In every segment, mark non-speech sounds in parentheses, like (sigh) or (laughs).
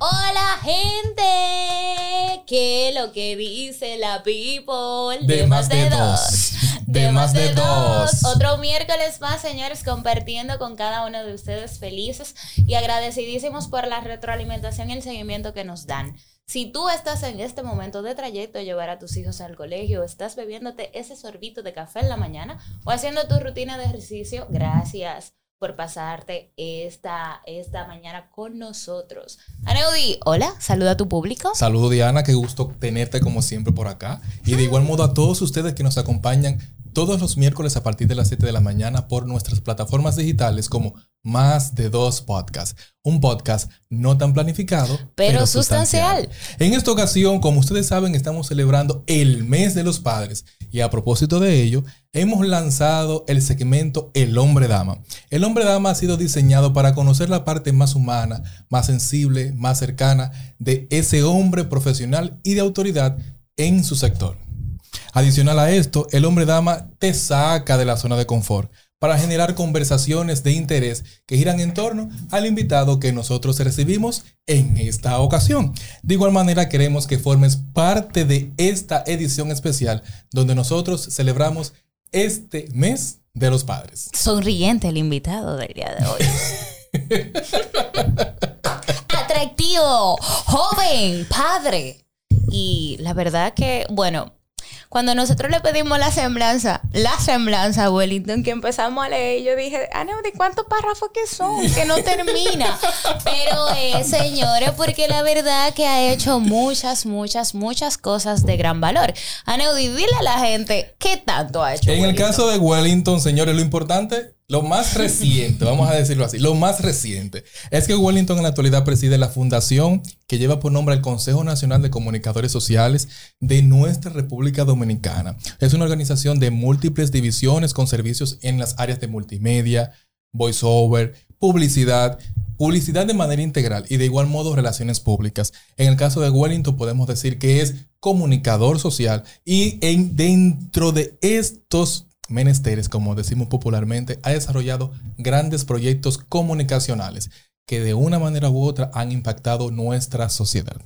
Hola gente, ¿qué es lo que dice la people? De más de dos. (laughs) De más de dos. Otro miércoles más, señores, compartiendo con cada uno de ustedes felices y agradecidísimos por la retroalimentación y el seguimiento que nos dan. Si tú estás en este momento de trayecto de llevar a tus hijos al colegio, estás bebiéndote ese sorbito de café en la mañana o haciendo tu rutina de ejercicio, gracias por pasarte esta, esta mañana con nosotros. Aneudi, hola, saluda a tu público. Saludo Diana, qué gusto tenerte como siempre por acá. Y de igual modo a todos ustedes que nos acompañan todos los miércoles a partir de las 7 de la mañana por nuestras plataformas digitales como Más de Dos Podcasts. Un podcast no tan planificado, pero, sustancial. En esta ocasión, como ustedes saben, estamos celebrando el mes de los padres y a propósito de ello, hemos lanzado el segmento El hombre dama. El hombre dama ha sido diseñado para conocer la parte más humana, más sensible, más cercana de ese hombre profesional y de autoridad en su sector. Adicional a esto, el hombre dama te saca de la zona de confort para generar conversaciones de interés que giran en torno al invitado que nosotros recibimos en esta ocasión. De igual manera, queremos que formes parte de esta edición especial donde nosotros celebramos este mes de los padres. Sonriente el invitado del día de hoy. (laughs) Atractivo, joven, padre. Y la verdad que, bueno, cuando nosotros le pedimos la semblanza, la semblanza a Wellington, que empezamos a leer, yo dije, ah, ¿de cuántos párrafos que son? Que no termina. Pero, eh, señores, porque la verdad que ha hecho muchas, muchas, muchas cosas de gran valor. Aneudi, dile a la gente qué tanto ha hecho. En el caso de Wellington, señores, lo importante lo más reciente, vamos a decirlo así, lo más reciente es que Wellington en la actualidad preside la fundación que lleva por nombre el Consejo Nacional de Comunicadores Sociales de nuestra República Dominicana. Es una organización de múltiples divisiones con servicios en las áreas de multimedia, voiceover, publicidad, publicidad de manera integral y de igual modo relaciones públicas. En el caso de Wellington podemos decir que es comunicador social y en, dentro de estos menesteres, como decimos popularmente, ha desarrollado grandes proyectos comunicacionales que de una manera u otra han impactado nuestra sociedad.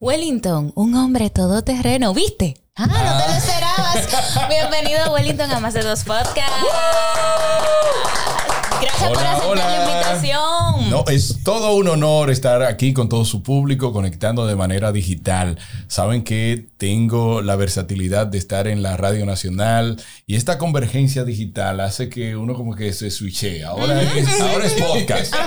Wellington, un hombre todoterreno, ¿viste? Ah, no te lo ah. esperabas. (laughs) Bienvenido, Wellington, a Más de Dos Podcasts. Gracias por aceptar la invitación. No, es todo un honor estar aquí con todo su público, conectando de manera digital. Saben que tengo la versatilidad de estar en la Radio Nacional y esta convergencia digital hace que uno como que se switche. Ahora, es, ahora es podcast. (laughs)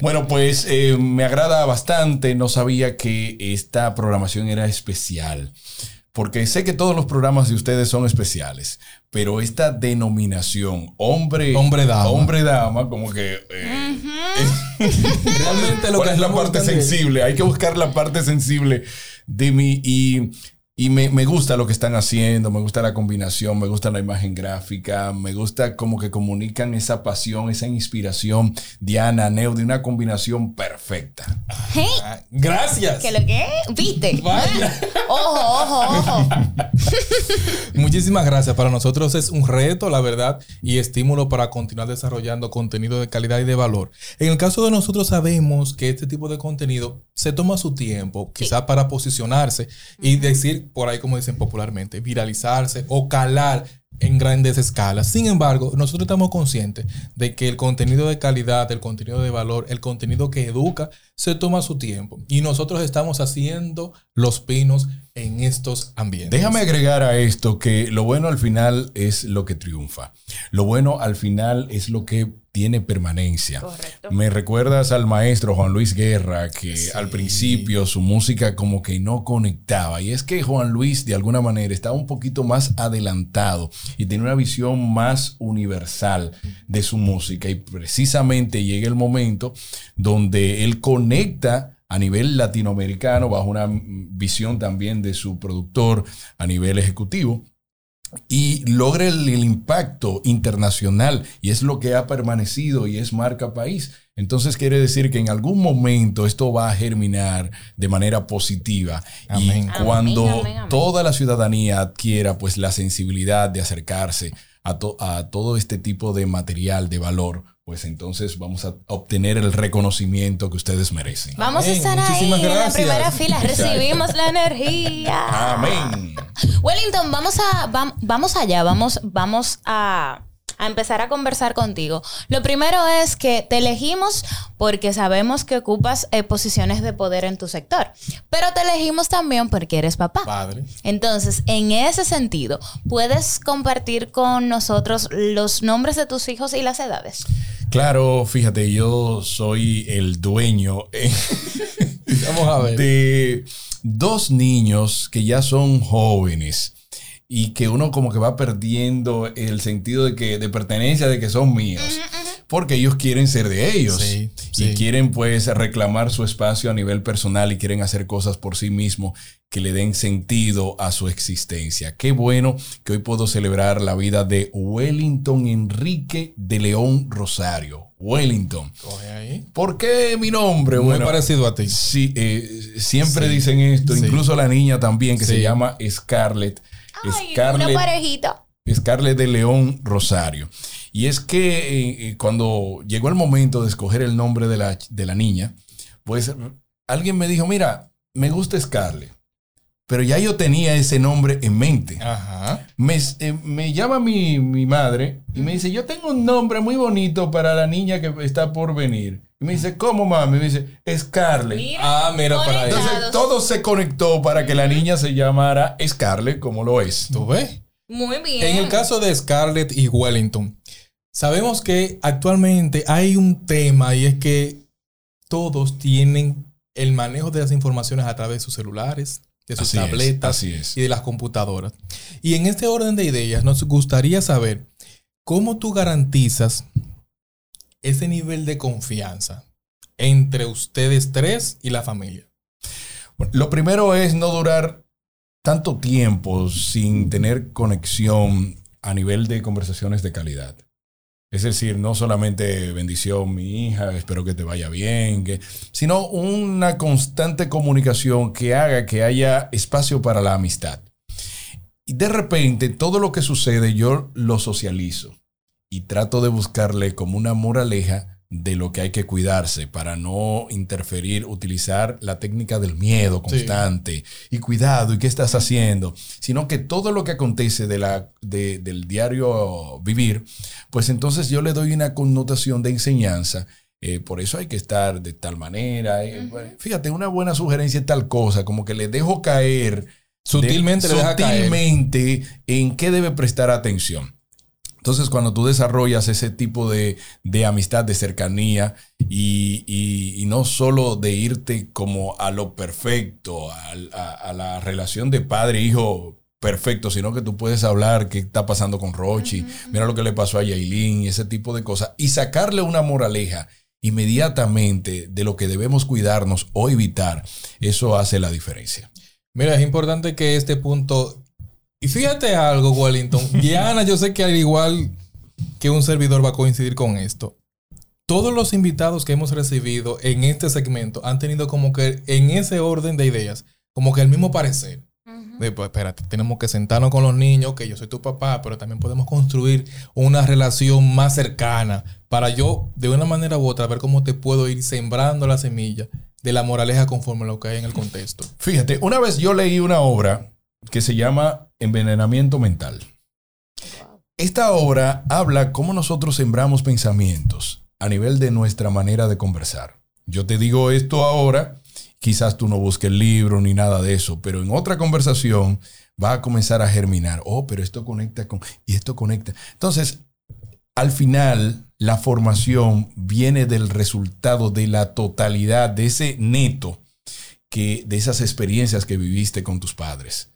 Bueno, pues eh, me agrada bastante. No sabía que esta programación era especial porque sé que todos los programas de ustedes son especiales, pero esta denominación hombre hombre dama, hombre dama como que eh, (laughs) realmente lo que es la parte sensible, hay que buscar la parte sensible de mí y y me, gusta lo que están haciendo, me gusta la combinación, me gusta la imagen gráfica, me gusta como que comunican esa pasión, esa inspiración. Diana, Neo, de una combinación perfecta. Ah, gracias. ¿Qué lo que? ¿Viste? (laughs) ojo, ojo, ojo. (laughs) Muchísimas gracias. Para nosotros es un reto, la verdad, y estímulo para continuar desarrollando contenido de calidad y de valor. En el caso de nosotros sabemos que este tipo de contenido se toma su tiempo, quizás para posicionarse y decir por ahí como dicen popularmente, viralizarse o calar en grandes escalas. Sin embargo, nosotros estamos conscientes de que el contenido de calidad, el contenido de valor, el contenido que educa, se toma su tiempo. Y nosotros estamos haciendo los pinos en estos ambientes. Déjame agregar a esto que lo bueno al final es lo que triunfa. Lo bueno al final es lo que tiene permanencia. Me recuerdas al maestro Juan Luis Guerra, que al principio su música como que no conectaba. Y es que Juan Luis de alguna manera estaba un poquito más adelantado y tiene una visión más universal de su música. Y precisamente llega el momento donde él conecta a nivel latinoamericano bajo una visión también de su productor a nivel ejecutivo y logre el, impacto internacional y es lo que ha permanecido y es marca país. Entonces quiere decir que en algún momento esto va a germinar de manera positiva. Y cuando toda la ciudadanía adquiera pues la sensibilidad de acercarse a, a todo este tipo de material de valor, pues entonces vamos a obtener el reconocimiento que ustedes merecen. Vamos a estar ahí en la primera fila, (laughs) recibimos la energía. Amén. Wellington, vamos a vamos allá, vamos vamos a a empezar a conversar contigo. Lo primero es que te elegimos porque sabemos que ocupas eh, posiciones de poder en tu sector, pero te elegimos también porque eres papá. Padre. Entonces, en ese sentido, ¿puedes compartir con nosotros los nombres de tus hijos y las edades? Claro, fíjate, yo soy el dueño eh, Vamos a ver. de dos niños que ya son jóvenes y que uno como que va perdiendo el sentido de que de pertenencia de que son míos porque ellos quieren ser de ellos y quieren pues reclamar su espacio a nivel personal y quieren hacer cosas por sí mismos que le den sentido a su existencia. Qué bueno que hoy puedo celebrar la vida de Wellington Enrique de León Rosario. Wellington. ¿Por qué mi nombre? Muy parecido a ti. Sí, eh, siempre dicen esto, incluso la niña también que se llama Scarlett. Scarlett, una parejita. Scarlett de León Rosario. Y es que eh, eh, cuando llegó el momento de escoger el nombre de la, de la niña, pues alguien me dijo, mira, me gusta Scarlett. Pero ya yo tenía ese nombre en mente. Ajá. Me, eh, me llama mi, mi, madre y me dice, yo tengo un nombre muy bonito para la niña que está por venir. Y me dice, ¿cómo mami? Me dice, Scarlett. ah, mira para ahí. Entonces todo se conectó para que la niña se llamara Scarlett como lo es. ¿Tú ves? Muy bien. En el caso de Scarlett y Wellington, sabemos que actualmente hay un tema y es que todos tienen el manejo de las informaciones a través de sus celulares, de sus tabletas y de las computadoras. Y en este orden de ideas nos gustaría saber cómo tú garantizas ese nivel de confianza entre ustedes tres y la familia. lo primero es no durar tanto tiempo sin tener conexión a nivel de conversaciones de calidad. Es decir, no solamente bendición, mi hija, espero que te vaya bien, sino una constante comunicación que haga que haya espacio para la amistad. Y de repente todo lo que sucede yo lo socializo y trato de buscarle como una moraleja de lo que hay que cuidarse para no interferir, utilizar la técnica del miedo constante y cuidado y qué estás haciendo, sino que todo lo que acontece de la, del diario vivir, pues entonces yo le doy una connotación de enseñanza. Eh, por eso hay que estar de tal manera. Eh, fíjate, una buena sugerencia es tal cosa, como que le dejo caer sutilmente, sutilmente en qué debe prestar atención. Entonces, cuando tú desarrollas ese tipo de, amistad, de cercanía, y, no solo de irte como a lo perfecto, a, la relación de padre-hijo perfecto, sino que tú puedes hablar qué está pasando con Rochi, mira lo que le pasó a Yailin y ese tipo de cosas, y sacarle una moraleja inmediatamente de lo que debemos cuidarnos o evitar, eso hace la diferencia. Mira, es importante que este punto y fíjate algo, Wellington. (laughs) Diana, yo sé que al igual que un servidor va a coincidir con esto. Todos los invitados que hemos recibido en este segmento han tenido como que en ese orden de ideas, como que el mismo parecer. De, pues espérate, tenemos que sentarnos con los niños, que yo soy tu papá, pero también podemos construir una relación más cercana para yo, de una manera u otra, ver cómo te puedo ir sembrando la semilla de la moraleja conforme a lo que hay en el contexto. Fíjate, una vez yo leí una obra que se llama Envenenamiento Mental. Esta obra habla cómo nosotros sembramos pensamientos a nivel de nuestra manera de conversar. Yo te digo esto ahora, quizás tú no busques el libro ni nada de eso, pero en otra conversación va a comenzar a germinar. Oh, pero esto conecta con... Y esto conecta. Entonces, al final, la formación viene del resultado de la totalidad, de ese neto, que, de esas experiencias que viviste con tus padres.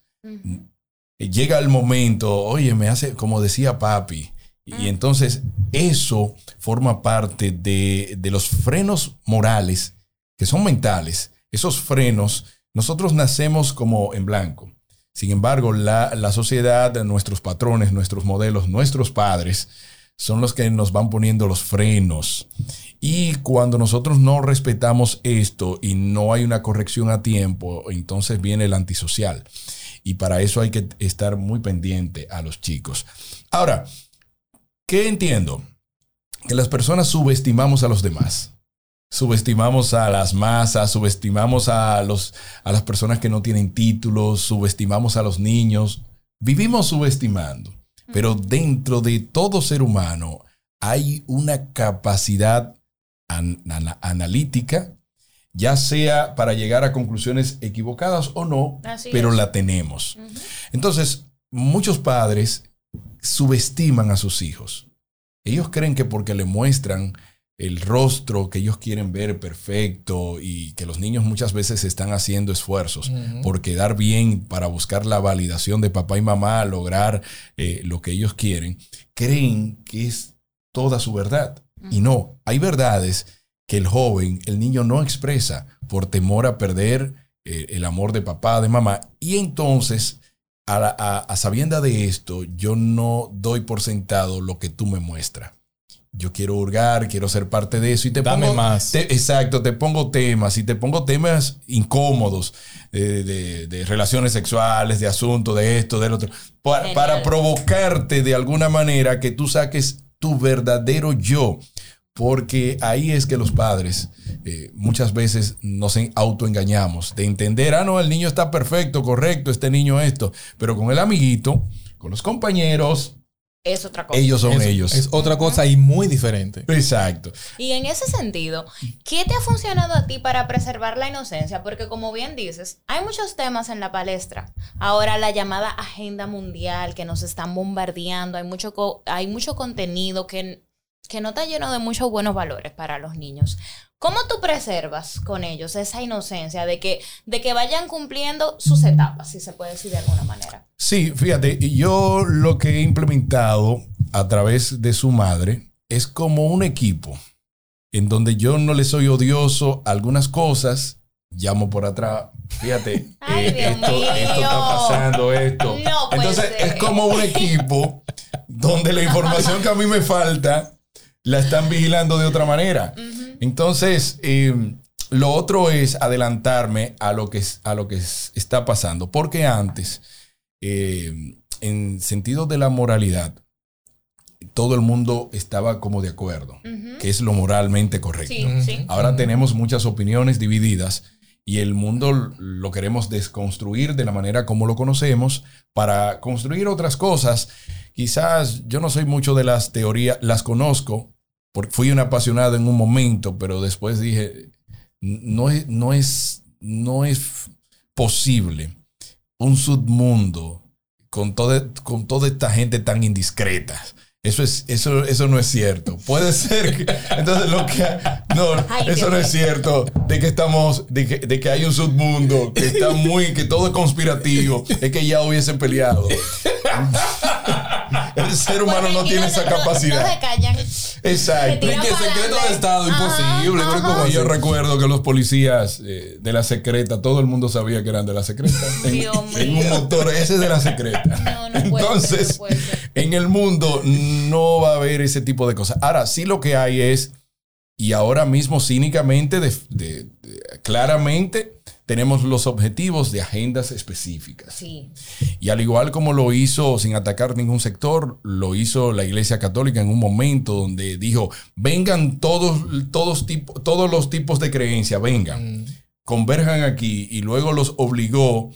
Llega el momento, oye, me hace, como decía papi, y entonces eso forma parte de, de, los frenos morales, que son mentales. Esos frenos, nosotros nacemos como en blanco. Sin embargo, la, la sociedad, nuestros patrones, nuestros modelos, nuestros padres, son los que nos van poniendo los frenos. Y cuando nosotros no respetamos esto y no hay una corrección a tiempo, entonces viene el antisocial. Y para eso hay que estar muy pendiente a los chicos. Ahora, ¿qué entiendo? Que las personas subestimamos a los demás. Subestimamos a las masas, subestimamos a, los, a las personas que no tienen títulos, subestimamos a los niños. Vivimos subestimando. Pero dentro de todo ser humano hay una capacidad analítica, ya sea para llegar a conclusiones equivocadas o no, pero la tenemos. Entonces, muchos padres subestiman a sus hijos. Ellos creen que porque le muestran el rostro que ellos quieren ver perfecto y que los niños muchas veces están haciendo esfuerzos por quedar bien para buscar la validación de papá y mamá, lograr eh, lo que ellos quieren, creen que es toda su verdad. Y no, hay verdades que el joven, el niño no expresa por temor a perder eh, el amor de papá, de mamá. Y entonces, a, a sabienda de esto, yo no doy por sentado lo que tú me muestras yo quiero hurgar, quiero ser parte de eso y te Dame pongo más. exacto, te pongo temas y te pongo temas incómodos de, relaciones sexuales, de asuntos, de esto, del otro, para, provocarte de alguna manera que tú saques tu verdadero yo. Porque ahí es que los padres eh, muchas veces nos autoengañamos de entender, ah, no, el niño está perfecto, correcto, este niño esto, pero con el amiguito, con los compañeros, es otra cosa. Ellos son ellos. Es otra cosa y muy diferente. Exacto. Y en ese sentido, ¿qué te ha funcionado a ti para preservar la inocencia? Porque como bien dices, hay muchos temas en la palestra. Ahora la llamada agenda mundial que nos están bombardeando, hay mucho, hay mucho contenido que, que no está lleno de muchos buenos valores para los niños. ¿Cómo tú preservas con ellos esa inocencia de que, de que vayan cumpliendo sus etapas, si se puede decir de alguna manera? Sí, fíjate, yo lo que he implementado a través de su madre es como un equipo en donde yo no le soy odioso a algunas cosas, llamo por atrás, fíjate, (laughs) eh, esto, está pasando, esto. Entonces es como un equipo (laughs) donde la información que a mí me falta la están vigilando de otra manera. Entonces, em, lo otro es adelantarme a lo que, a lo que está pasando, porque antes, em, en sentido de la moralidad, todo el mundo estaba como de acuerdo, que es lo moralmente correcto. Ahora tenemos muchas opiniones divididas y el mundo lo queremos desconstruir de la manera como lo conocemos para construir otras cosas. Quizás yo no soy mucho de las teorías, las conozco, fui un apasionado en un momento, pero después dije, no es, no es, no es posible un submundo con toda, con toda esta gente tan indiscreta. Eso, es, eso, eso no es cierto. Puede ser que. (laughs) Entonces, lo que. No, eso no es cierto. De que estamos. De que, de que hay un submundo. Que está muy. Que todo es conspirativo. Es que ya hubiesen peleado. (laughs) El ser humano no tiene esa capacidad. No se callan. Exacto. que secreto de Estado, imposible. Yo recuerdo que los policías eh, de la secreta, todo el mundo sabía que eran de la secreta. (laughs) En, en un motor, ese es de la (laughs) secreta. Entonces, en el mundo no va a haber ese tipo de cosas. Ahora, sí lo que hay es, y ahora mismo cínicamente, claramente, tenemos los objetivos de agendas específicas. Y al igual como lo hizo sin atacar ningún sector, lo hizo la Iglesia Católica en un momento donde dijo, vengan todos, todos, todos los tipos de creencia, vengan, mm. converjan aquí y luego los obligó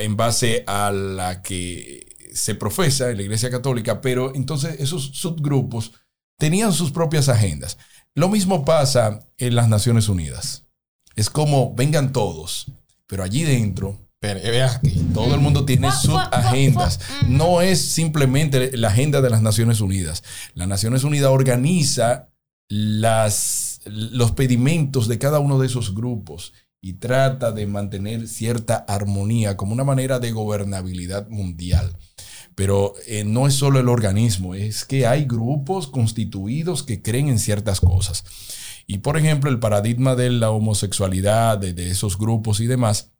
en base a la que se profesa en la Iglesia Católica, pero entonces esos subgrupos tenían sus propias agendas. Lo mismo pasa en las Naciones Unidas. Es como vengan todos, pero allí dentro, todo el mundo tiene sus agendas. No es simplemente la agenda de las Naciones Unidas. Las Naciones Unidas organiza las, los pedimentos de cada uno de esos grupos y trata de mantener cierta armonía como una manera de gobernabilidad mundial. Pero eh, no es solo el organismo, es que hay grupos constituidos que creen en ciertas cosas. Y por ejemplo, el paradigma de la homosexualidad, de, esos grupos y demás,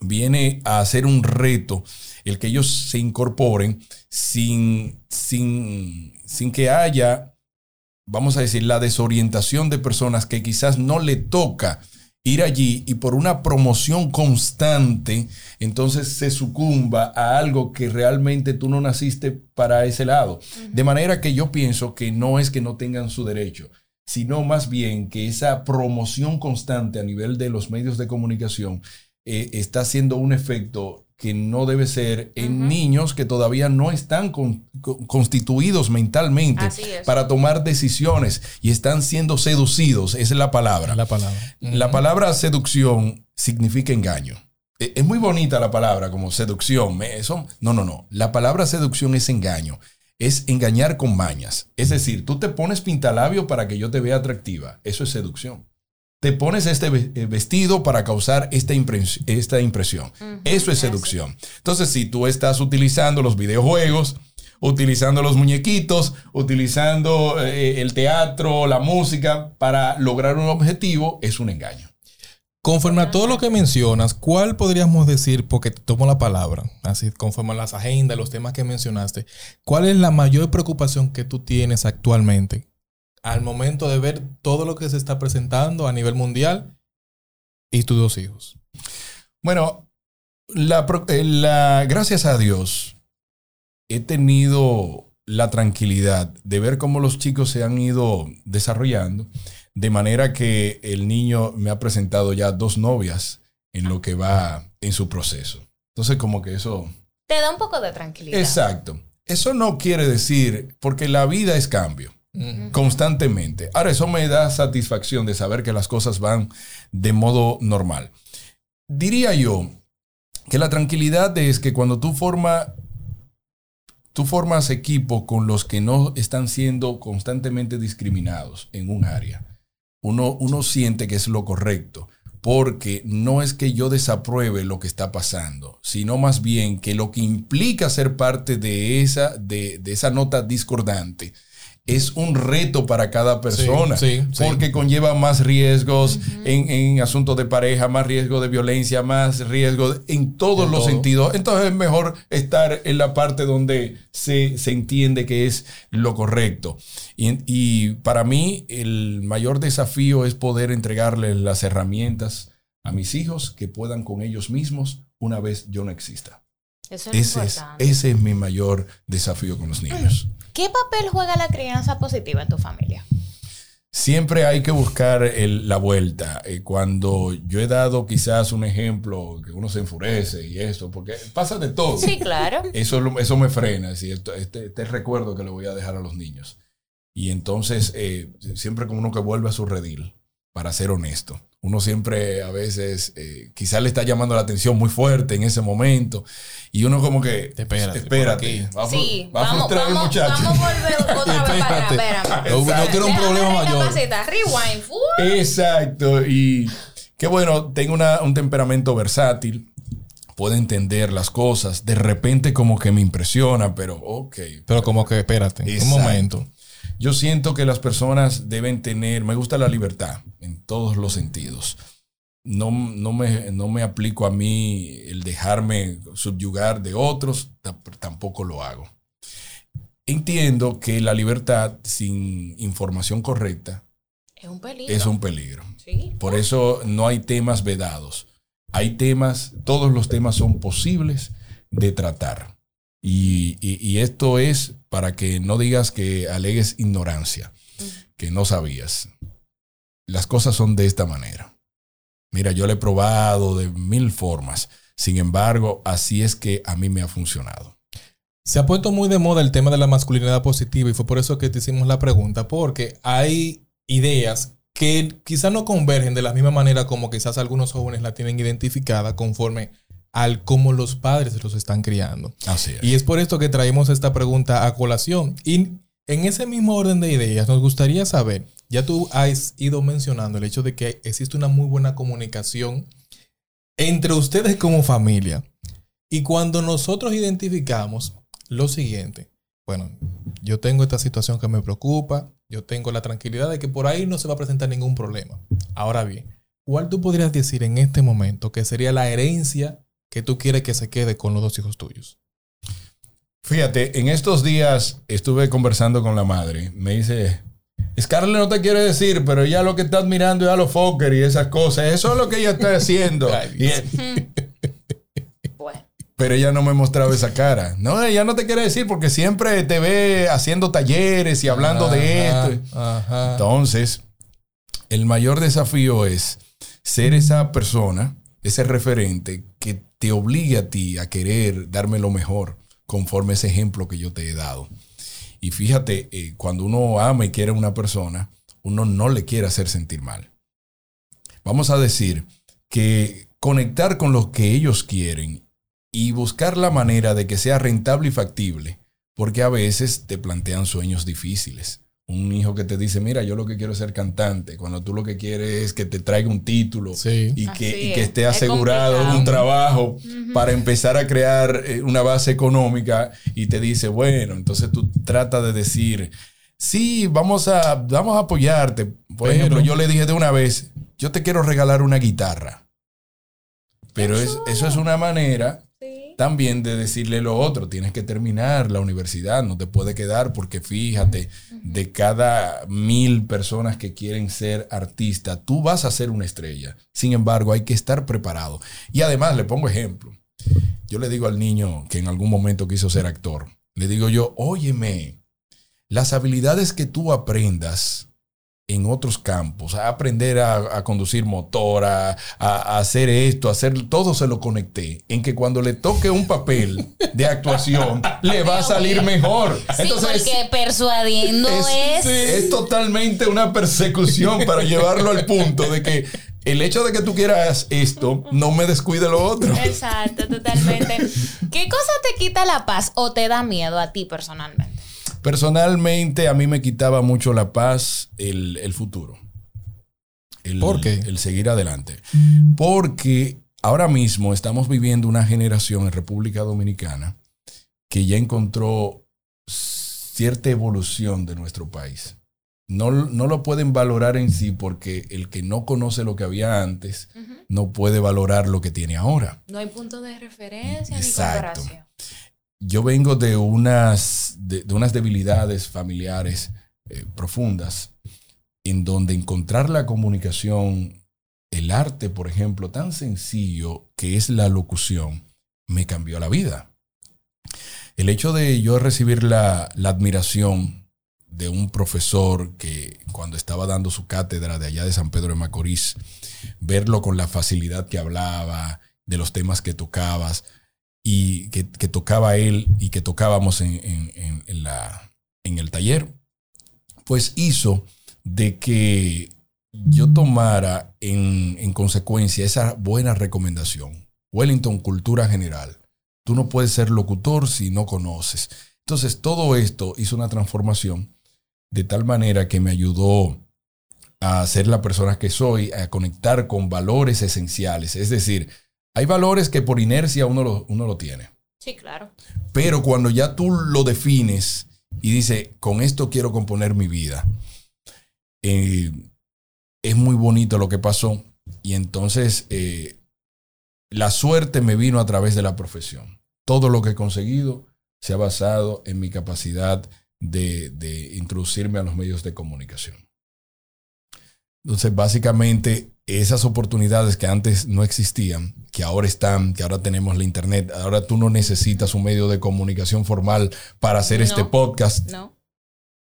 viene a ser un reto el que ellos se incorporen sin, sin, sin que haya, vamos a decir, la desorientación de personas que quizás no le toca ir allí y por una promoción constante, entonces se sucumba a algo que realmente tú no naciste para ese lado. De manera que yo pienso que no es que no tengan su derecho, sino más bien que esa promoción constante a nivel de los medios de comunicación eh, está haciendo un efecto que no debe ser en niños que todavía no están constituidos mentalmente para tomar decisiones y están siendo seducidos. Esa es la palabra. La palabra. La palabra seducción significa engaño. E, es muy bonita la palabra como seducción. Eso, no, no, no. La palabra seducción es engaño. Es engañar con mañas. Es decir, tú te pones pintalabio para que yo te vea atractiva. Eso es seducción te pones este eh, vestido para causar esta, esta impresión. Eso es seducción. Entonces, si tú estás utilizando los videojuegos, utilizando los muñequitos, utilizando eh, el teatro, la música para lograr un objetivo, es un engaño. Conforme a todo lo que mencionas, ¿cuál podríamos decir, porque tomo la palabra, así conforme a las agendas, los temas que mencionaste, cuál es la mayor preocupación que tú tienes actualmente al momento de ver todo lo que se está presentando a nivel mundial y tus dos hijos? Bueno, la, eh, gracias a Dios he tenido la tranquilidad de ver cómo los chicos se han ido desarrollando, de manera que el niño me ha presentado ya dos novias en lo que va en su proceso. Entonces, como que eso... Te da un poco de tranquilidad. Exacto. Eso no quiere decir, porque la vida es cambio constantemente. Ahora, eso me da satisfacción de saber que las cosas van de modo normal. Diría yo que la tranquilidad es que cuando tú, forma, tú formas equipo con los que no están siendo constantemente discriminados en un área, uno, uno siente que es lo correcto porque no es que yo desapruebe lo que está pasando, sino más bien que lo que implica ser parte de esa, de, de esa nota discordante es un reto para cada persona, porque conlleva más riesgos en, asuntos de pareja, más riesgo de violencia, más riesgo en todos los sentidos. Entonces es mejor estar en la parte donde se, entiende que es lo correcto. Y, y, para mí el mayor desafío es poder entregarles las herramientas a mis hijos que puedan con ellos mismos una vez yo no exista. Eso es ese, es, ese es mi mayor desafío con los niños. ¿Qué papel juega la crianza positiva en tu familia? Siempre hay que buscar la vuelta. Eh, cuando yo he dado quizás un ejemplo que uno se enfurece y esto, porque pasa de todo. Sí, claro. (laughs) Eso, eso me frena, es este, este, recuerdo que le voy a dejar a los niños. Y entonces, eh, siempre como uno que vuelve a su redil, para ser honesto uno siempre a veces eh, quizás le está llamando la atención muy fuerte en ese momento. Y uno como que espérate, espérate va, sí, va a frustrar al muchacho. vamos a volver otra (laughs) vez para, no, no quiero un problema mayor. rewind exacto y qué bueno tengo una, un temperamento versátil puedo entender las cosas de repente como que me impresiona pero ok. Pero como que espérate un momento yo siento que las personas deben tener, me gusta la libertad en todos los sentidos. No, no, me, no me aplico a mí el dejarme subyugar de otros, tampoco lo hago. Entiendo que la libertad sin información correcta es un peligro. Es un peligro. Por eso no hay temas vedados. Hay temas, todos los temas son posibles de tratar. Y, esto es para que no digas que alegues ignorancia, que no sabías. Las cosas son de esta manera. Mira, yo lo he probado de mil formas. Sin embargo, así es que a mí me ha funcionado. Se ha puesto muy de moda el tema de la masculinidad positiva y fue por eso que te hicimos la pregunta, porque hay ideas que quizás no convergen de la misma manera como quizás algunos jóvenes la tienen identificada conforme al cómo los padres los están criando. Así Y es por esto que traemos esta pregunta a colación. Y en ese mismo orden de ideas, nos gustaría saber, ya tú has ido mencionando el hecho de que existe una muy buena comunicación entre ustedes como familia. Y cuando nosotros identificamos lo siguiente, bueno, yo tengo esta situación que me preocupa, yo tengo la tranquilidad de que por ahí no se va a presentar ningún problema. Ahora bien, ¿cuál tú podrías decir en este momento que sería la herencia que tú quieres que se quede con los dos hijos tuyos? Fíjate, en estos días estuve conversando con la madre. Me dice, Scarlett no te quiere decir, pero ella lo que está admirando es a los Fokker y esas cosas. Eso es lo que ella está haciendo. (laughs) (laughs) Pero ella no me mostraba esa cara. No, ella no te quiere decir porque siempre te ve haciendo talleres y hablando de esto. Entonces, el mayor desafío es ser esa persona, ese referente que te obligue a ti a querer darme lo mejor conforme ese ejemplo que yo te he dado. Y fíjate, eh, cuando uno ama y quiere a una persona, uno no le quiere hacer sentir mal. Vamos a decir que conectar con lo que ellos quieren y buscar la manera de que sea rentable y factible, porque a veces te plantean sueños difíciles. Un hijo que te dice, mira, yo lo que quiero es ser cantante, cuando tú lo que quieres es que te traiga un título y, que, esté asegurado un trabajo para empezar a crear eh, una base económica y te dice, bueno, entonces tú tratas de decir, sí, vamos a, vamos a apoyarte. Por ejemplo, yo le dije de una vez, yo te quiero regalar una guitarra. Pero eso es una manera también de decirle lo otro, tienes que terminar la universidad, no te puede quedar porque fíjate, de cada mil personas que quieren ser artista, tú vas a ser una estrella. Sin embargo, hay que estar preparado. Y además, le pongo ejemplo. Yo le digo al niño que en algún momento quiso ser actor, le digo yo, óyeme, las habilidades que tú aprendas, en otros campos, a aprender a, conducir motor, a, hacer esto, a hacer todo se lo conecté. En que cuando le toque un papel de actuación, le va a salir mejor. Sí, porque persuadiendo es, es. totalmente una persecución para llevarlo al punto de que el hecho de que tú quieras esto no me descuide lo otro. Exacto, totalmente. ¿Qué cosa te quita la paz o te da miedo a ti personalmente? Personalmente, a mí me quitaba mucho la paz el, futuro. El, ¿Por qué? El seguir adelante. Porque ahora mismo estamos viviendo una generación en República Dominicana que ya encontró cierta evolución de nuestro país. No, no, lo pueden valorar en sí porque el que no conoce lo que había antes no puede valorar lo que tiene ahora. No hay punto de referencia ni comparación yo vengo de unas, de, unas debilidades familiares eh, profundas, en donde encontrar la comunicación, el arte, por ejemplo, tan sencillo que es la locución, me cambió la vida. El hecho de yo recibir la, la admiración de un profesor que cuando estaba dando su cátedra de allá de San Pedro de Macorís, verlo con la facilidad que hablaba, de los temas que tocabas, y que, tocaba él y que tocábamos en, la, en el taller, pues hizo de que yo tomara en, en, consecuencia esa buena recomendación. Wellington, cultura general. Tú no puedes ser locutor si no conoces. Entonces, todo esto hizo una transformación de tal manera que me ayudó a ser la persona que soy, a conectar con valores esenciales. Es decir, hay valores que por inercia uno lo, uno lo tiene. Sí, claro. Pero cuando ya tú lo defines y dices, con esto quiero componer mi vida, eh, es muy bonito lo que pasó. Y entonces eh, la suerte me vino a través de la profesión. Todo lo que he conseguido se ha basado en mi capacidad de, de introducirme a los medios de comunicación. Entonces, básicamente, esas oportunidades que antes no existían, que ahora están, que ahora tenemos la internet, ahora tú no necesitas un medio de comunicación formal para hacer este podcast. No.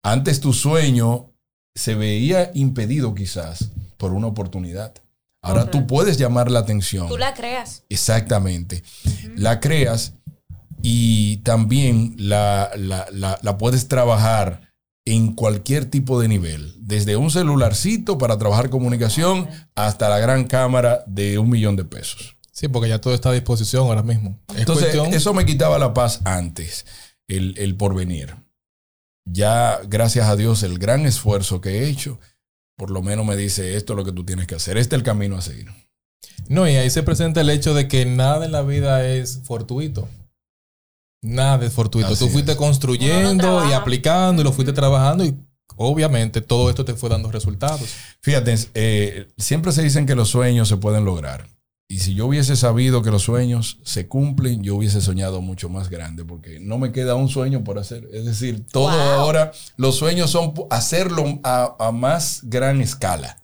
Antes tu sueño se veía impedido quizás por una oportunidad. Ahora tú puedes llamar la atención. Tú la creas. Exactamente. La creas y también la, la, la puedes trabajar en cualquier tipo de nivel, desde un celularcito para trabajar comunicación hasta la gran cámara de un millón de pesos. Sí, porque ya todo está a disposición ahora mismo. Entonces, eso me quitaba la paz antes, el, el porvenir. Ya, gracias a Dios, el gran esfuerzo que he hecho, por lo menos me dice, esto es lo que tú tienes que hacer, este es el camino a seguir. No, y ahí se presenta el hecho de que nada en la vida es fortuito. Nada es fortuito. Tú fuiste construyendo y aplicando y lo fuiste trabajando y obviamente todo esto te fue dando resultados. Fíjate, eh, siempre se dicen que los sueños se pueden lograr. Y si yo hubiese sabido que los sueños se cumplen, yo hubiese soñado mucho más grande, porque no me queda un sueño por hacer. Es decir, todo ahora, los sueños son hacerlo a, más gran escala.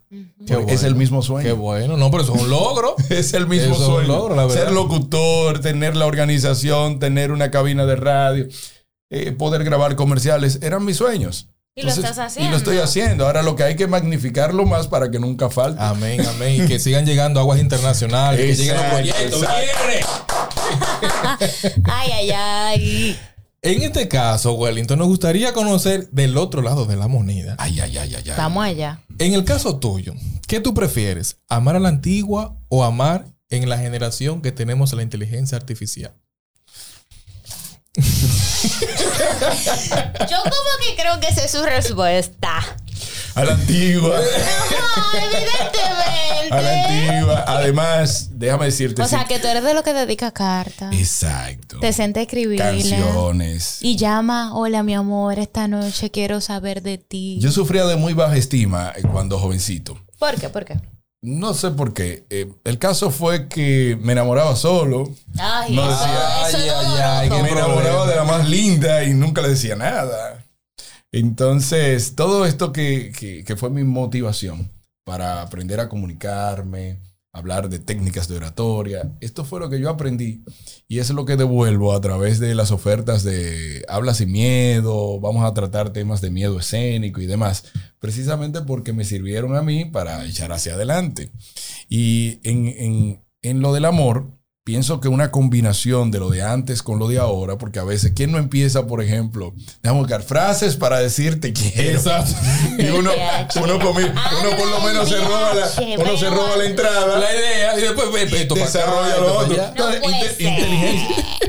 Es el mismo sueño. Qué bueno, no, pero eso es un logro. (laughs) es el mismo sueño. Ser locutor, tener la organización, tener una cabina de radio, eh, poder grabar comerciales, eran mis sueños. Y lo estás haciendo. Y lo estoy haciendo. Ahora lo que hay que magnificarlo más para que nunca falte. Amén, amén. Y (laughs) que sigan llegando aguas internacionales, que lleguen los proyectos. (laughs) ay, ay, ay. En este caso, Wellington, nos gustaría conocer del otro lado de la moneda. Ay, ay, ay, ay. ay. Vamos allá. En el caso tuyo, ¿qué tú prefieres? ¿Amar a la antigua o amar en la generación que tenemos la inteligencia artificial? Yo como que creo que esa es su respuesta. A la antigua. No, evidentemente. A la antigua. Además, déjame decirte. O sea, que tú eres de lo que dedica cartas. Exacto. Te sientes a escribir. Canciones. Y llama, hola mi amor, esta noche quiero saber de ti. Yo sufría de muy baja estima cuando jovencito. ¿Por qué? ¿Por qué? No sé por qué. Eh, el caso fue que me enamoraba solo. Ay, no decía, ay, ay, ay, me enamoraba de la más linda y nunca le decía nada. Entonces, todo esto que, que fue mi motivación para aprender a comunicarme, hablar de técnicas de oratoria. Esto fue lo que yo aprendí y es lo que devuelvo a través de las ofertas de Habla sin miedo, vamos a tratar temas de miedo escénico y demás, precisamente porque me sirvieron a mí para echar hacia adelante. Y en, en, en lo del amor, pienso que una combinación de lo de antes con lo de ahora, porque a veces, ¿quién no empieza, por ejemplo, déjame buscar frases para decirte quiero? Exacto. (laughs) Y uno, uno, uno, por lo menos se roba la, uno se roba la entrada. La idea y después ve, desarrolla lo otro.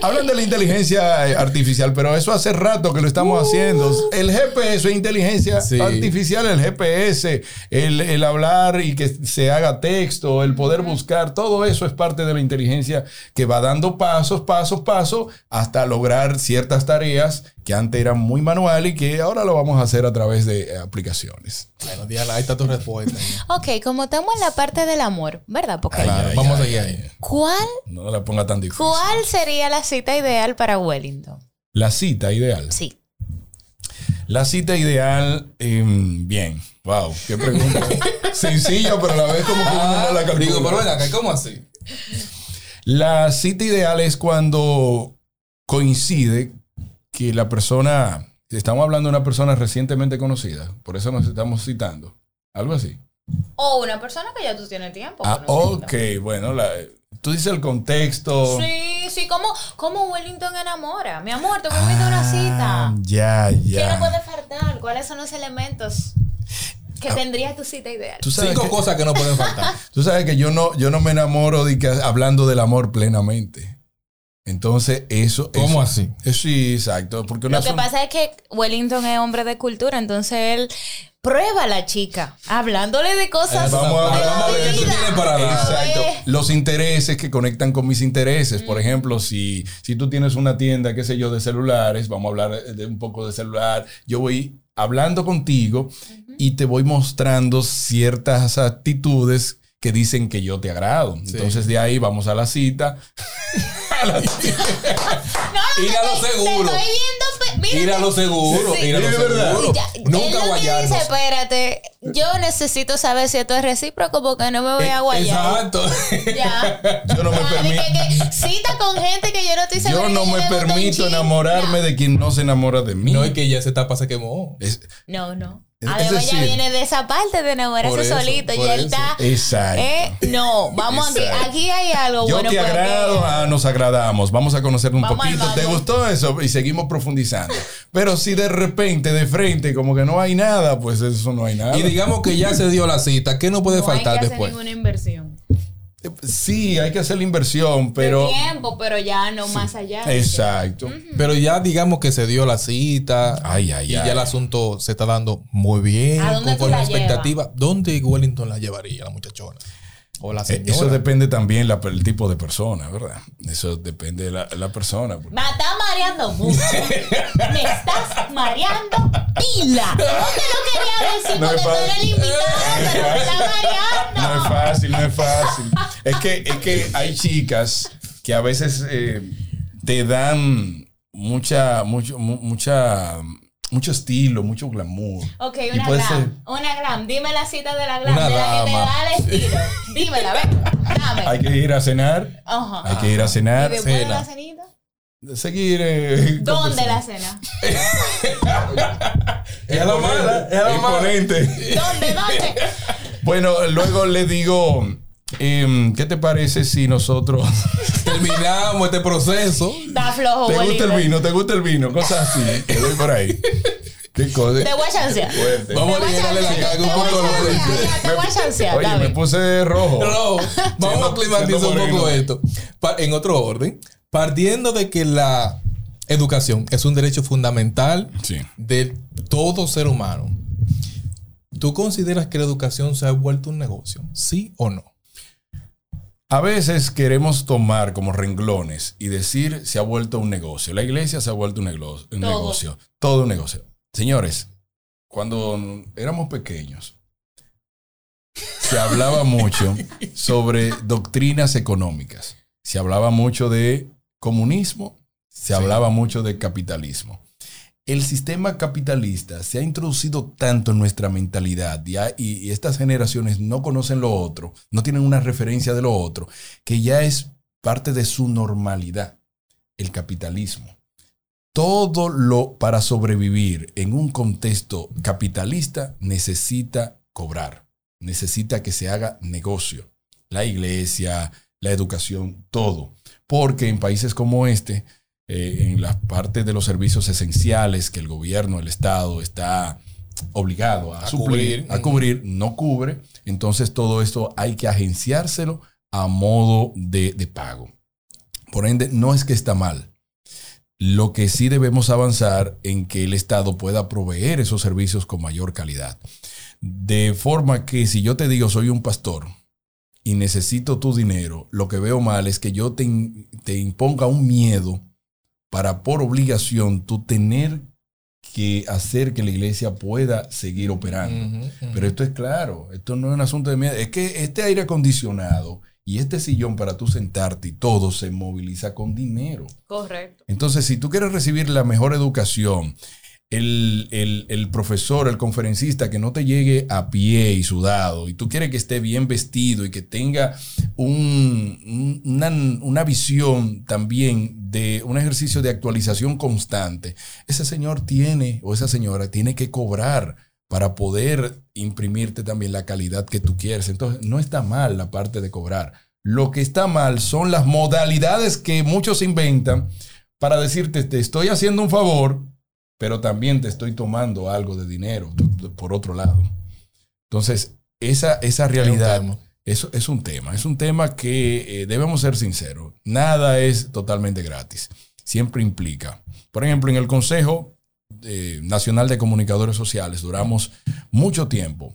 hablan de la inteligencia eh, artificial, pero eso hace rato que lo estamos uh. haciendo. El GPS es inteligencia artificial, el GPS, el, el hablar y que se haga texto, el poder buscar, todo eso es parte de la inteligencia que va dando pasos, pasos, pasos, hasta lograr ciertas tareas que antes eran muy manuales y que ahora lo vamos a hacer a través de eh, aplicaciones. Bueno, Diana, ahí está tu respuesta. (laughs) ok, como estamos en la parte del amor, ¿verdad? Porque claro, vamos allá. Ahí. ¿Cuál? No la ponga tan difícil. ¿Cuál sería la cita ideal para Wellington? La cita ideal. Sí. La cita ideal, em, bien. Wow, qué pregunta. (laughs) Sencilla, pero a la vez como que uno no la calcula. Digo, pero ¿cómo así? La cita ideal es cuando coincide que la persona, estamos hablando de una persona recientemente conocida, por eso nos estamos citando, algo así. O una persona que ya tú tienes tiempo. Ah, ok, bueno, tú dices el contexto. Sí, sí, ¿cómo, ¿cómo Wellington enamora? Mi amor, te voy a una ah, cita. Ya, ya. ¿Qué no puede faltar? ¿Cuáles son los elementos? Que ah, tendría tu cita ideal. Cinco cosas que no pueden faltar. (laughs) Tú sabes que yo no, yo no me enamoro de que, hablando del amor plenamente. Entonces, eso. ¿Cómo así? sí, exacto. Porque Lo que pasa es que Wellington es hombre de cultura, entonces él prueba a la chica, hablándole de cosas. vamos a, ver qué tú para dar. Exacto. Los intereses que conectan con mis intereses. Por ejemplo, si, si tú tienes una tienda, qué sé yo, de celulares, vamos a hablar de un poco de celular. Yo voy hablando contigo y te voy mostrando ciertas actitudes que dicen que yo te agrado. Entonces de ahí vamos a la cita. (laughs) a la cita. ir a lo seguro. ir a lo seguro. ir a lo seguro. Nunca guayarnos. Dice, espérate, yo necesito saber si esto es recíproco porque no me voy a guayar. Exacto. Ya. (laughs) Yo no me permito. cita con gente que yo no estoy Yo no me permito enamorarme de quien no se enamora de mí. No, es que ya esa etapa se quemó. no, no. Además, ya viene de esa parte de enamorarse solito. Ya está. Exacto. Eh, no, vamos aquí. Aquí hay algo Yo bueno. Yo te agrado, ah, nos agradamos. Vamos a conocer un poquito. ¿Te gustó eso? Y seguimos profundizando. Pero si de repente, de frente, como que no hay nada, pues eso no hay nada. Y digamos que ya se dio la cita, ¿qué no puede faltar hay que después? Hacer ninguna inversión. Sí, hay que hacer la inversión, pero... tiempo, pero ya no más allá. Exacto. Pero ya digamos que se dio la cita. Ay, ay, y ya el asunto se está dando muy bien. ¿A dónde con, la expectativa. ¿Dónde Wellington la llevaría, la muchachona? O la eh, Eso depende también del tipo de persona, ¿verdad? Eso depende de la, la persona. Me estás mareando mucho. Me estás mareando pila. (laughs) No te lo quería decir porque tú eres el invitado, pero me estás mareando. (laughs) No es fácil, no es fácil. Es que, es que hay chicas que a veces eh, te dan mucha, mucho, mucha mucho estilo, mucho glamour. Ok, una glam. Una glam. Dime la cita de la glam. de la que te da el estilo. Dímela, ven. Dame. Hay que ir a cenar. Ajá. Hay que ir a cenar. ¿Y después de la cenita? Seguir. Eh, ¿Dónde la cena? (laughs) es la mala. Es la Imponente. ¿Dónde? ¿Dónde? (laughs) Bueno, luego le digo. Em, ¿Qué te parece si nosotros (laughs) terminamos este proceso? Está flojo, ¿Te gusta el vino? ¿Te gusta el vino? Cosas así. Te voy por ahí. ¿Qué cosa? Te voy a chancear. Vamos a llenarle la carga un poco. Te voy a chancear. Oye, me puse rojo. Rojo. (laughs) Vamos a climatizar un poco esto. En otro orden, partiendo de que la educación es un derecho fundamental de todo ser humano. ¿Tú consideras que la educación se ha vuelto un negocio? ¿Sí o no? A veces queremos tomar como renglones y decir se ha vuelto un negocio. La iglesia se ha vuelto un, negocio, un todo. negocio. Todo un negocio. Señores, cuando éramos pequeños, se hablaba mucho sobre doctrinas económicas. Se hablaba mucho de comunismo, se hablaba mucho de capitalismo el sistema capitalista se ha introducido tanto en nuestra mentalidad y, estas generaciones no conocen lo otro, no tienen una referencia de lo otro, que ya es parte de su normalidad, el capitalismo. Todo lo para sobrevivir en un contexto capitalista necesita cobrar, necesita que se haga negocio. La iglesia, la educación, todo. Porque en países como este, eh, en las partes de los servicios esenciales que el gobierno, el Estado está obligado a, suplir, cubrir. a cubrir, no cubre. Entonces todo esto hay que agenciárselo a modo de, de pago. Por ende, no es que está mal. Lo que sí debemos avanzar en que el Estado pueda proveer esos servicios con mayor calidad. De forma que si yo te digo soy un pastor y necesito tu dinero, lo que veo mal es que yo te, te imponga un miedo para por obligación tú tener que hacer que la iglesia pueda seguir operando. Pero esto es claro, esto no es un asunto de miedo, es que este aire acondicionado y este sillón para tú sentarte y todo se moviliza con dinero. Correcto. Entonces, si tú quieres recibir la mejor educación, el, el, profesor, el conferencista que no te llegue a pie y sudado y tú quieres que esté bien vestido y que tenga un, una, una, visión también de un ejercicio de actualización constante, ese señor tiene o esa señora tiene que cobrar para poder imprimirte también la calidad que tú quieres. Entonces, no está mal la parte de cobrar. Lo que está mal son las modalidades que muchos inventan para decirte, te estoy haciendo un favor, pero también te estoy tomando algo de dinero por otro lado. Entonces, esa, esa realidad eso es un tema. Es un tema que eh, debemos ser sinceros. Nada es totalmente gratis. Siempre implica. Por ejemplo, en el Consejo eh, Nacional de Comunicadores Sociales duramos mucho tiempo.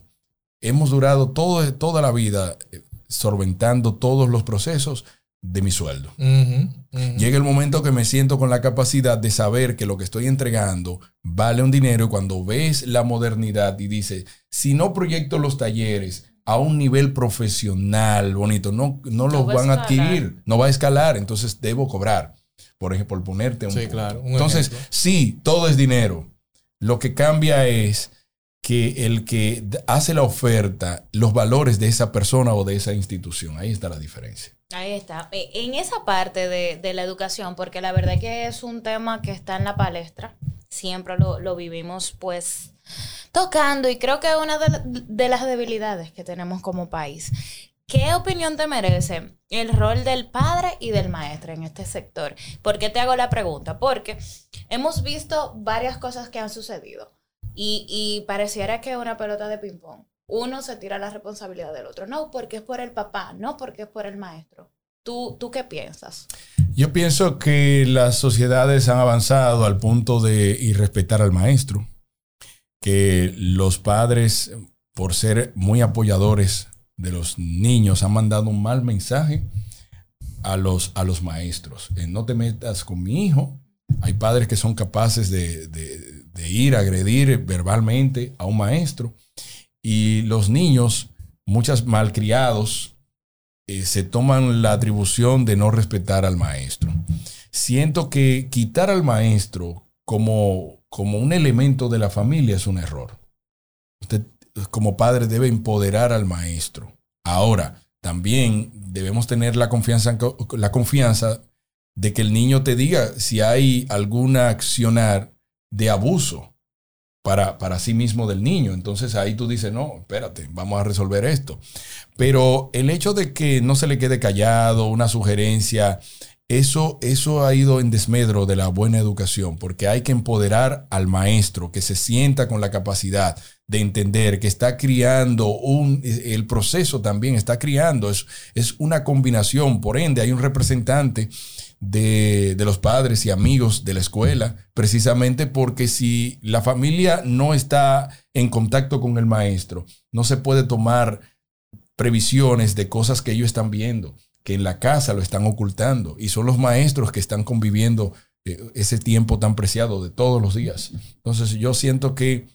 Hemos durado todo, toda la vida eh, solventando todos los procesos de mi sueldo. Llega el momento que me siento con la capacidad de saber que lo que estoy entregando vale un dinero y cuando ves la modernidad y dices, si no proyecto los talleres a un nivel profesional bonito, no, no los van a adquirir, no va a escalar, entonces debo cobrar. Por ejemplo, por ponerte un... Sí, claro. entonces, sí, todo es dinero. Lo que cambia es que el que hace la oferta, los valores de esa persona o de esa institución. Ahí está la diferencia. Ahí está. E, en esa parte de, la educación, porque la verdad que es un tema que está en la palestra, siempre lo, vivimos pues tocando y creo que es una de, las debilidades que tenemos como país. ¿Qué opinión te merece el rol del padre y del maestro en este sector? ¿Por qué te hago la pregunta? Porque hemos visto varias cosas que han sucedido y, y pareciera que es una pelota de ping-pong uno se tira la responsabilidad del otro. No, porque es por el papá, no porque es por el maestro. ¿Tú, ¿Tú qué piensas? Yo pienso que las sociedades han avanzado al punto de irrespetar al maestro, que los padres, por ser muy apoyadores de los niños, han mandado un mal mensaje a los, a los maestros. Eh, no te metas con mi hijo. Hay padres que son capaces de, de ir a agredir verbalmente a un maestro y los niños, muchas malcriados, eh, se toman la atribución de no respetar al maestro. Siento que quitar al maestro como, como un elemento de la familia es un error. Usted como padre debe empoderar al maestro. Ahora, también debemos tener la confianza, la confianza de que el niño te diga si hay alguna accionar de abuso para, para sí mismo del niño. Entonces ahí tú dices, no, espérate, vamos a resolver esto. Pero el hecho de que no se le quede callado, una sugerencia, eso, eso ha ido en desmedro de la buena educación, porque hay que empoderar al maestro, que se sienta con la capacidad de entender que está criando un, el proceso también está criando, es, es una combinación, por ende hay un representante de, de, los padres y amigos de la escuela, precisamente porque si la familia no está en contacto con el maestro, no se puede tomar previsiones de cosas que ellos están viendo, que en la casa lo están ocultando, y son los maestros que están conviviendo eh, ese tiempo tan preciado de todos los días. Entonces yo siento que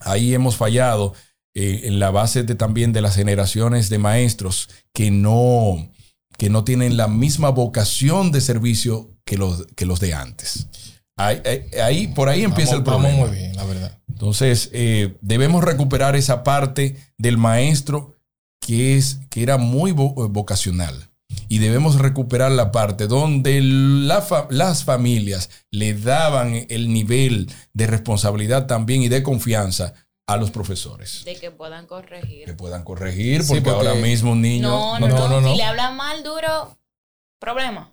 ahí hemos fallado eh, en la base de, también de las generaciones de maestros que no, que no tienen la misma vocación de servicio que los, que los de antes. Ahí, por ahí empieza el problema. muy bien, la verdad. Entonces, eh, debemos recuperar esa parte del maestro que, es, que era muy vocacional. Y debemos recuperar la parte donde las familias le daban el nivel de responsabilidad también y de confianza a los profesores. De que puedan corregir. Que puedan corregir, porque, ahora mismo un niño... No no, no, no, Si le hablan mal, duro, problema.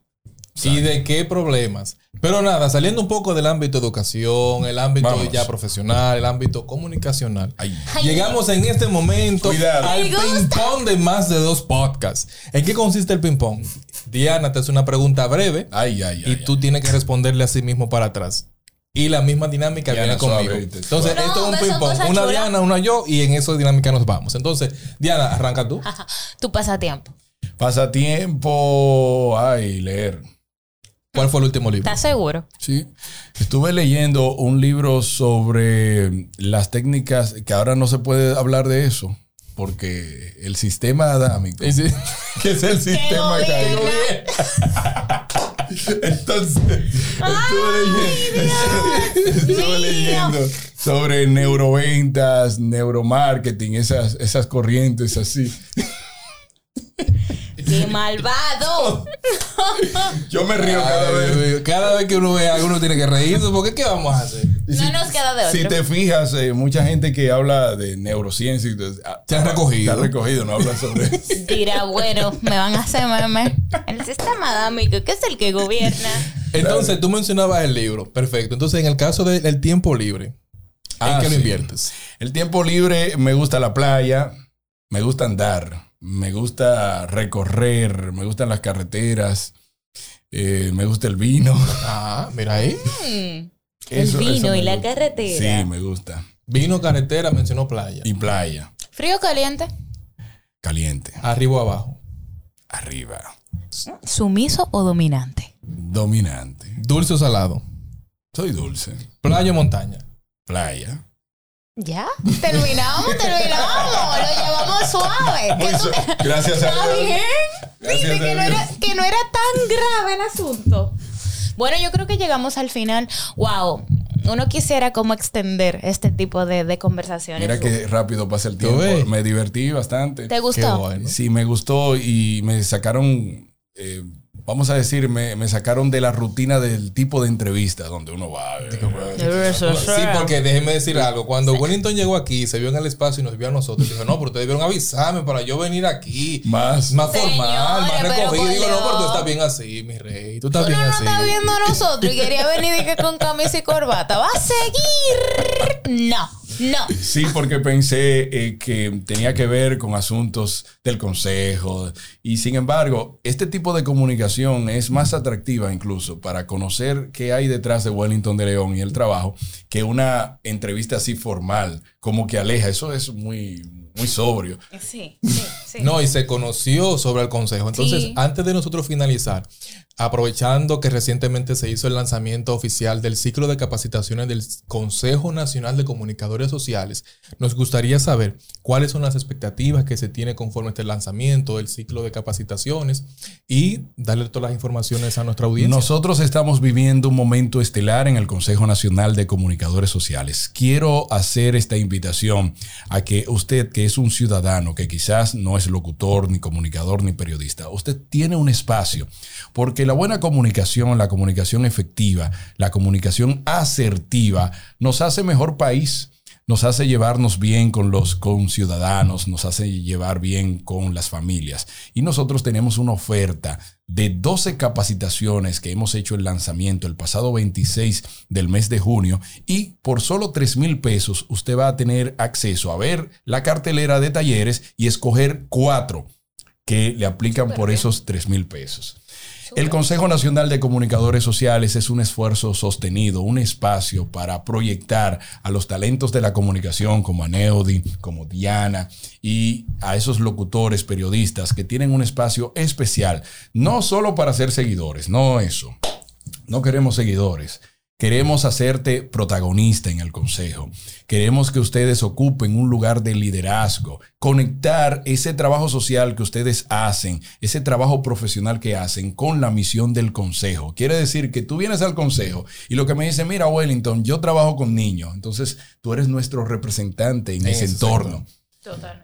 ¿Y de qué problemas? Pero nada, saliendo un poco del ámbito de educación, el ámbito ya profesional, el ámbito comunicacional. Llegamos en este momento al ping-pong de más de dos podcasts. ¿En qué consiste el ping-pong? Diana te hace una pregunta breve y tú tienes que responderle a sí mismo para atrás. Y la misma dinámica viene conmigo. Entonces, esto es un ping-pong. Una Diana, una yo, y en esa dinámica nos vamos. Entonces, Diana, arranca tú. (laughs) tu pasatiempo. Pasatiempo. Ay, leer. ¿Cuál fue el último libro? ¿Estás seguro? Sí. Estuve leyendo un libro sobre las técnicas, que ahora no se puede hablar de eso, porque el sistema adámico, que (laughs) es el sistema que (laughs) Entonces, estuve (laughs) leyendo, sobre neuroventas, neuromarketing, esas, esas corrientes así. ¡Qué malvado! (laughs) Yo me río cada vez. Cada vez que uno ve algo, uno tiene que reírse. Porque ¿qué vamos a hacer? No nos queda de otro. Si te fijas, eh, mucha gente que habla de neurociencia ah, te ha recogido. Te ha recogido, no habla sobre (laughs) eso. Dirá, bueno, me van a hacer meme. El sistema adámico, que es el que gobierna. Entonces, tú mencionabas el libro. Perfecto. Entonces, en el caso del tiempo libre, ¿en ah, qué lo inviertes? El tiempo libre me gusta la playa, me gusta andar me gusta recorrer, me gustan las carreteras, eh, me gusta el vino. (laughs) Ah, mira ahí. Mm. el vino y la carretera. Sí, me gusta. Vino, carretera, mencionó playa. Y playa. ¿Frío o caliente? Caliente. ¿Arriba o abajo? Arriba. ¿Sumiso o dominante? Dominante. ¿Dulce o salado? Soy dulce. ¿Playa o montaña? Playa. Ya, terminamos, terminamos, lo llevamos suave. gracias a Dios. bien? Gracias que, no era, que no era tan grave el asunto. Bueno, yo creo que llegamos al final. Wow, uno quisiera como extender este tipo de, de conversaciones. Mira que rápido pasa el tiempo. Me divertí bastante. ¿Te gustó? Sí, me gustó y me sacaron eh, vamos a decir, me, sacaron de la rutina del tipo de entrevista donde uno va. sí, porque déjeme decir algo. Cuando Wellington llegó aquí, se vio en el espacio y nos vio a nosotros, dijo, no, pero ustedes debieron avisarme para yo venir aquí. Más, más formal, más recogido. Digo, no, pero tú estás bien así, mi rey. Tú estás bien así. no está viendo a nosotros y quería venir con camisa y corbata. ¿Va a seguir? No. No. Sí, porque pensé eh, que tenía que ver con asuntos del consejo. Y sin embargo, este tipo de comunicación es más atractiva incluso para conocer qué hay detrás de Wellington de León y el trabajo que una entrevista así formal como que aleja. Eso es muy, muy sobrio. Sí, sí, sí. No, y se conoció sobre el consejo. Entonces, antes de nosotros finalizar, aprovechando que recientemente se hizo el lanzamiento oficial del ciclo de capacitaciones del Consejo Nacional de Comunicadores Sociales, nos gustaría saber cuáles son las expectativas que se tiene conforme este lanzamiento del ciclo de capacitaciones y darle todas las informaciones a nuestra audiencia. Nosotros estamos viviendo un momento estelar en el Consejo Nacional de Comunicadores Sociales. Quiero hacer esta invitación a que usted, que es un ciudadano, que quizás no es locutor, ni comunicador, ni periodista, usted tiene un espacio, porque la buena comunicación, la comunicación efectiva, la comunicación asertiva, nos hace mejor país nos hace llevarnos bien con los conciudadanos, nos hace llevar bien con las familias. Y nosotros tenemos una oferta de 12 capacitaciones que hemos hecho el lanzamiento el pasado 26 del mes de junio y por solo 3 mil pesos usted va a tener acceso a ver la cartelera de talleres y escoger cuatro que le aplican por esos 3 mil pesos. El Consejo Nacional de Comunicadores Sociales es un esfuerzo sostenido, un espacio para proyectar a los talentos de la comunicación como Aneudi, como Diana y a esos locutores, periodistas que tienen un espacio especial, no solo para ser seguidores, no eso. No queremos seguidores. Queremos hacerte protagonista en el Consejo. Queremos que ustedes ocupen un lugar de liderazgo, conectar ese trabajo social que ustedes hacen, ese trabajo profesional que hacen con la misión del Consejo. Quiere decir que tú vienes al Consejo y lo que me dice, mira Wellington, yo trabajo con niños, entonces tú eres nuestro representante en ese entorno.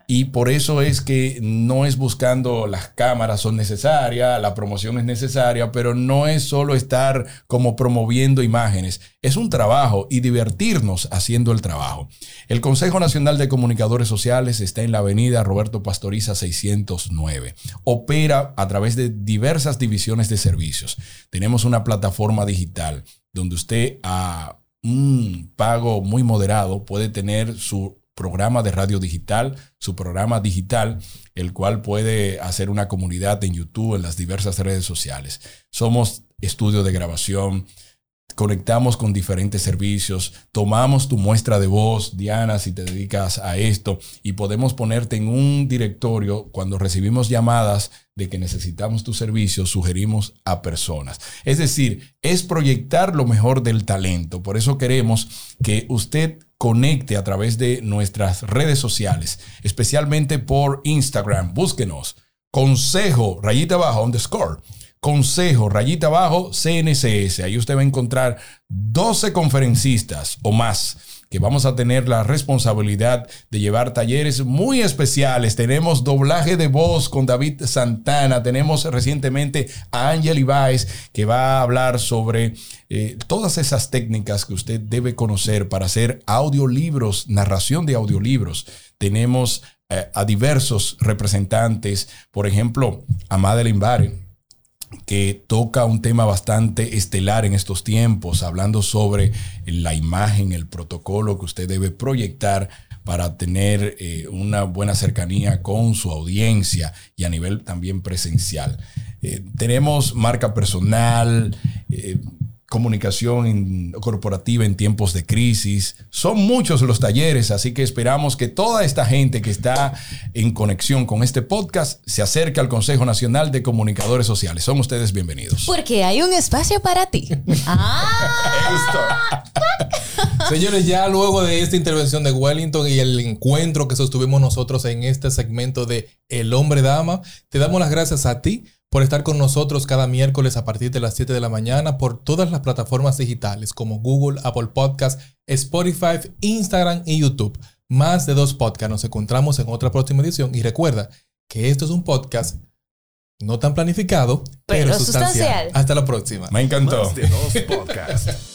Y por eso es que no es buscando las cámaras son necesarias, la promoción es necesaria, pero no es solo estar como promoviendo imágenes, es un trabajo y divertirnos haciendo el trabajo. El Consejo Nacional de Comunicadores Sociales está en la avenida Roberto Pastoriza 609. Opera a través de diversas divisiones de servicios. Tenemos una plataforma digital donde usted a un pago muy moderado puede tener su programa de radio digital, su programa digital, el cual puede hacer una comunidad en YouTube, en las diversas redes sociales. Somos estudio de grabación, conectamos con diferentes servicios, tomamos tu muestra de voz, Diana, si te dedicas a esto, y podemos ponerte en un directorio cuando recibimos llamadas de que necesitamos tu servicio, sugerimos a personas. Es decir, es proyectar lo mejor del talento. Por eso queremos que usted conecte a través de nuestras redes sociales, especialmente por Instagram. Búsquenos. Consejo, rayita abajo, underscore Consejo, rayita abajo, CNCS. Ahí usted va a encontrar 12 conferencistas o más vamos a tener la responsabilidad de llevar talleres muy especiales. Tenemos doblaje de voz con David Santana. Tenemos recientemente a Ángel Ibáez que va a hablar sobre eh, todas esas técnicas que usted debe conocer para hacer audiolibros, narración de audiolibros. Tenemos eh, a diversos representantes, por ejemplo, a Madeleine Barry que toca un tema bastante estelar en estos tiempos, hablando sobre la imagen, el protocolo que usted debe proyectar para tener eh, una buena cercanía con su audiencia y a nivel también presencial. Eh, tenemos marca personal, eh, comunicación corporativa en tiempos de crisis. Son muchos los talleres, así que esperamos que toda esta gente que está en conexión con este podcast se acerque al Consejo Nacional de Comunicadores Sociales. Son ustedes bienvenidos. Porque hay un espacio para ti. (laughs) ah. Señores, ya luego de esta intervención de Wellington y el encuentro que sostuvimos nosotros en este segmento de El hombre dama, te damos las gracias a ti por estar con nosotros cada miércoles a partir de las 7 de la mañana por todas las plataformas digitales como Google, Apple Podcast, Spotify, Instagram y YouTube. Más de dos podcasts. Nos encontramos en otra próxima edición y recuerda que esto es un podcast no tan planificado, pero, sustancial. Hasta la próxima. Me encantó. Más de dos podcasts.